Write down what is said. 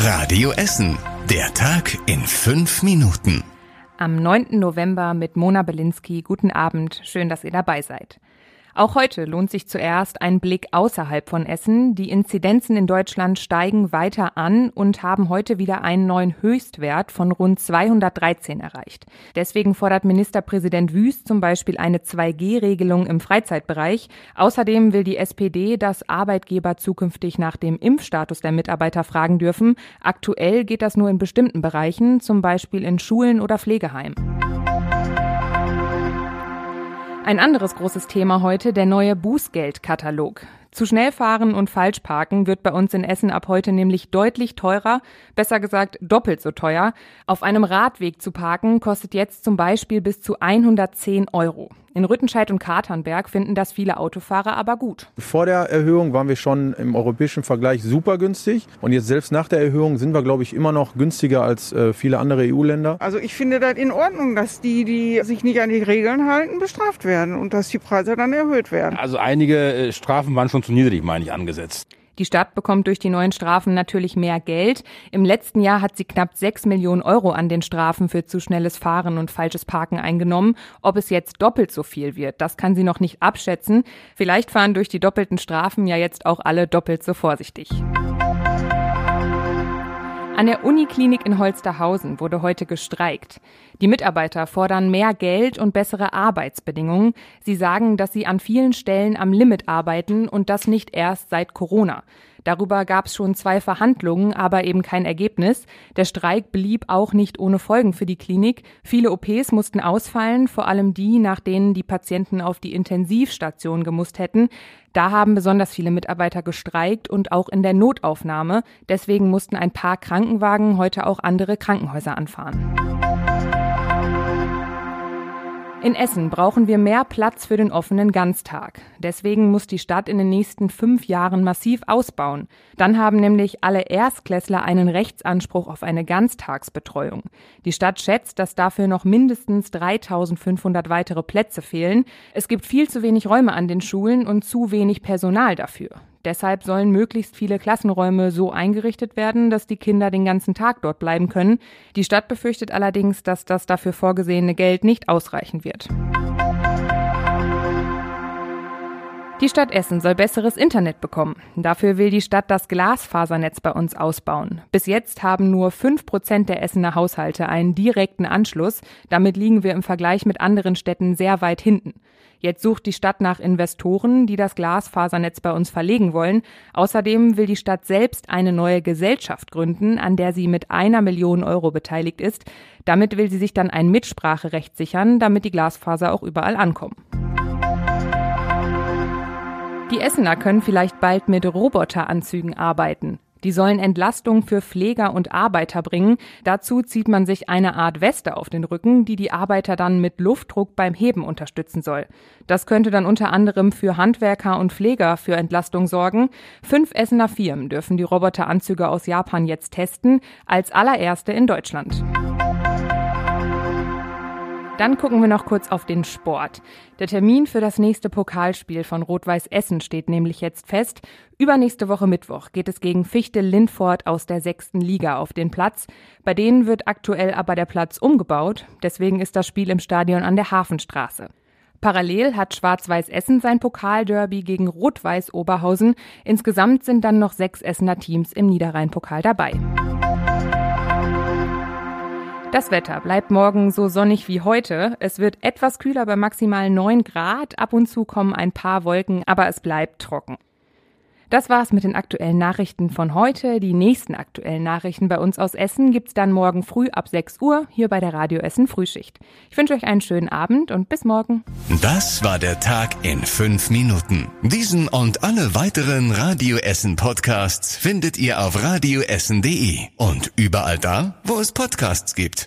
Radio Essen. Der Tag in fünf Minuten. Am 9. November mit Mona Belinsky. Guten Abend. Schön, dass ihr dabei seid. Auch heute lohnt sich zuerst ein Blick außerhalb von Essen. Die Inzidenzen in Deutschland steigen weiter an und haben heute wieder einen neuen Höchstwert von rund 213 erreicht. Deswegen fordert Ministerpräsident Wüst zum Beispiel eine 2G-Regelung im Freizeitbereich. Außerdem will die SPD, dass Arbeitgeber zukünftig nach dem Impfstatus der Mitarbeiter fragen dürfen. Aktuell geht das nur in bestimmten Bereichen, zum Beispiel in Schulen oder Pflegeheimen. Ein anderes großes Thema heute, der neue Bußgeldkatalog. Zu schnell fahren und falsch parken wird bei uns in Essen ab heute nämlich deutlich teurer, besser gesagt doppelt so teuer. Auf einem Radweg zu parken kostet jetzt zum Beispiel bis zu 110 Euro. In Rüttenscheid und Katernberg finden das viele Autofahrer aber gut. Vor der Erhöhung waren wir schon im europäischen Vergleich super günstig. Und jetzt selbst nach der Erhöhung sind wir, glaube ich, immer noch günstiger als äh, viele andere EU-Länder. Also ich finde das in Ordnung, dass die, die sich nicht an die Regeln halten, bestraft werden und dass die Preise dann erhöht werden. Also einige äh, Strafen waren schon zu niedrig, meine ich, angesetzt. Die Stadt bekommt durch die neuen Strafen natürlich mehr Geld. Im letzten Jahr hat sie knapp sechs Millionen Euro an den Strafen für zu schnelles Fahren und falsches Parken eingenommen. Ob es jetzt doppelt so viel wird, das kann sie noch nicht abschätzen. Vielleicht fahren durch die doppelten Strafen ja jetzt auch alle doppelt so vorsichtig. An der Uniklinik in Holsterhausen wurde heute gestreikt. Die Mitarbeiter fordern mehr Geld und bessere Arbeitsbedingungen. Sie sagen, dass sie an vielen Stellen am Limit arbeiten und das nicht erst seit Corona. Darüber gab es schon zwei Verhandlungen, aber eben kein Ergebnis. Der Streik blieb auch nicht ohne Folgen für die Klinik. Viele OPs mussten ausfallen, vor allem die, nach denen die Patienten auf die Intensivstation gemusst hätten. Da haben besonders viele Mitarbeiter gestreikt und auch in der Notaufnahme. Deswegen mussten ein paar Krankenwagen heute auch andere Krankenhäuser anfahren. In Essen brauchen wir mehr Platz für den offenen Ganztag. Deswegen muss die Stadt in den nächsten fünf Jahren massiv ausbauen. Dann haben nämlich alle Erstklässler einen Rechtsanspruch auf eine Ganztagsbetreuung. Die Stadt schätzt, dass dafür noch mindestens 3500 weitere Plätze fehlen. Es gibt viel zu wenig Räume an den Schulen und zu wenig Personal dafür. Deshalb sollen möglichst viele Klassenräume so eingerichtet werden, dass die Kinder den ganzen Tag dort bleiben können. Die Stadt befürchtet allerdings, dass das dafür vorgesehene Geld nicht ausreichen wird. Die Stadt Essen soll besseres Internet bekommen. Dafür will die Stadt das Glasfasernetz bei uns ausbauen. Bis jetzt haben nur fünf Prozent der Essener Haushalte einen direkten Anschluss. Damit liegen wir im Vergleich mit anderen Städten sehr weit hinten. Jetzt sucht die Stadt nach Investoren, die das Glasfasernetz bei uns verlegen wollen. Außerdem will die Stadt selbst eine neue Gesellschaft gründen, an der sie mit einer Million Euro beteiligt ist. Damit will sie sich dann ein Mitspracherecht sichern, damit die Glasfaser auch überall ankommen. Die Essener können vielleicht bald mit Roboteranzügen arbeiten. Die sollen Entlastung für Pfleger und Arbeiter bringen. Dazu zieht man sich eine Art Weste auf den Rücken, die die Arbeiter dann mit Luftdruck beim Heben unterstützen soll. Das könnte dann unter anderem für Handwerker und Pfleger für Entlastung sorgen. Fünf Essener Firmen dürfen die Roboteranzüge aus Japan jetzt testen, als allererste in Deutschland. Dann gucken wir noch kurz auf den Sport. Der Termin für das nächste Pokalspiel von Rot-Weiß Essen steht nämlich jetzt fest. Übernächste Woche Mittwoch geht es gegen Fichte Lindfort aus der sechsten Liga auf den Platz. Bei denen wird aktuell aber der Platz umgebaut. Deswegen ist das Spiel im Stadion an der Hafenstraße. Parallel hat Schwarz-Weiß Essen sein Pokalderby gegen Rot-Weiß Oberhausen. Insgesamt sind dann noch sechs Essener Teams im Niederrhein-Pokal dabei. Das Wetter bleibt morgen so sonnig wie heute. Es wird etwas kühler bei maximal 9 Grad. Ab und zu kommen ein paar Wolken, aber es bleibt trocken. Das war's mit den aktuellen Nachrichten von heute. Die nächsten aktuellen Nachrichten bei uns aus Essen gibt's dann morgen früh ab 6 Uhr hier bei der Radio Essen Frühschicht. Ich wünsche euch einen schönen Abend und bis morgen. Das war der Tag in fünf Minuten. Diesen und alle weiteren Radio Essen Podcasts findet ihr auf radioessen.de und überall da, wo es Podcasts gibt.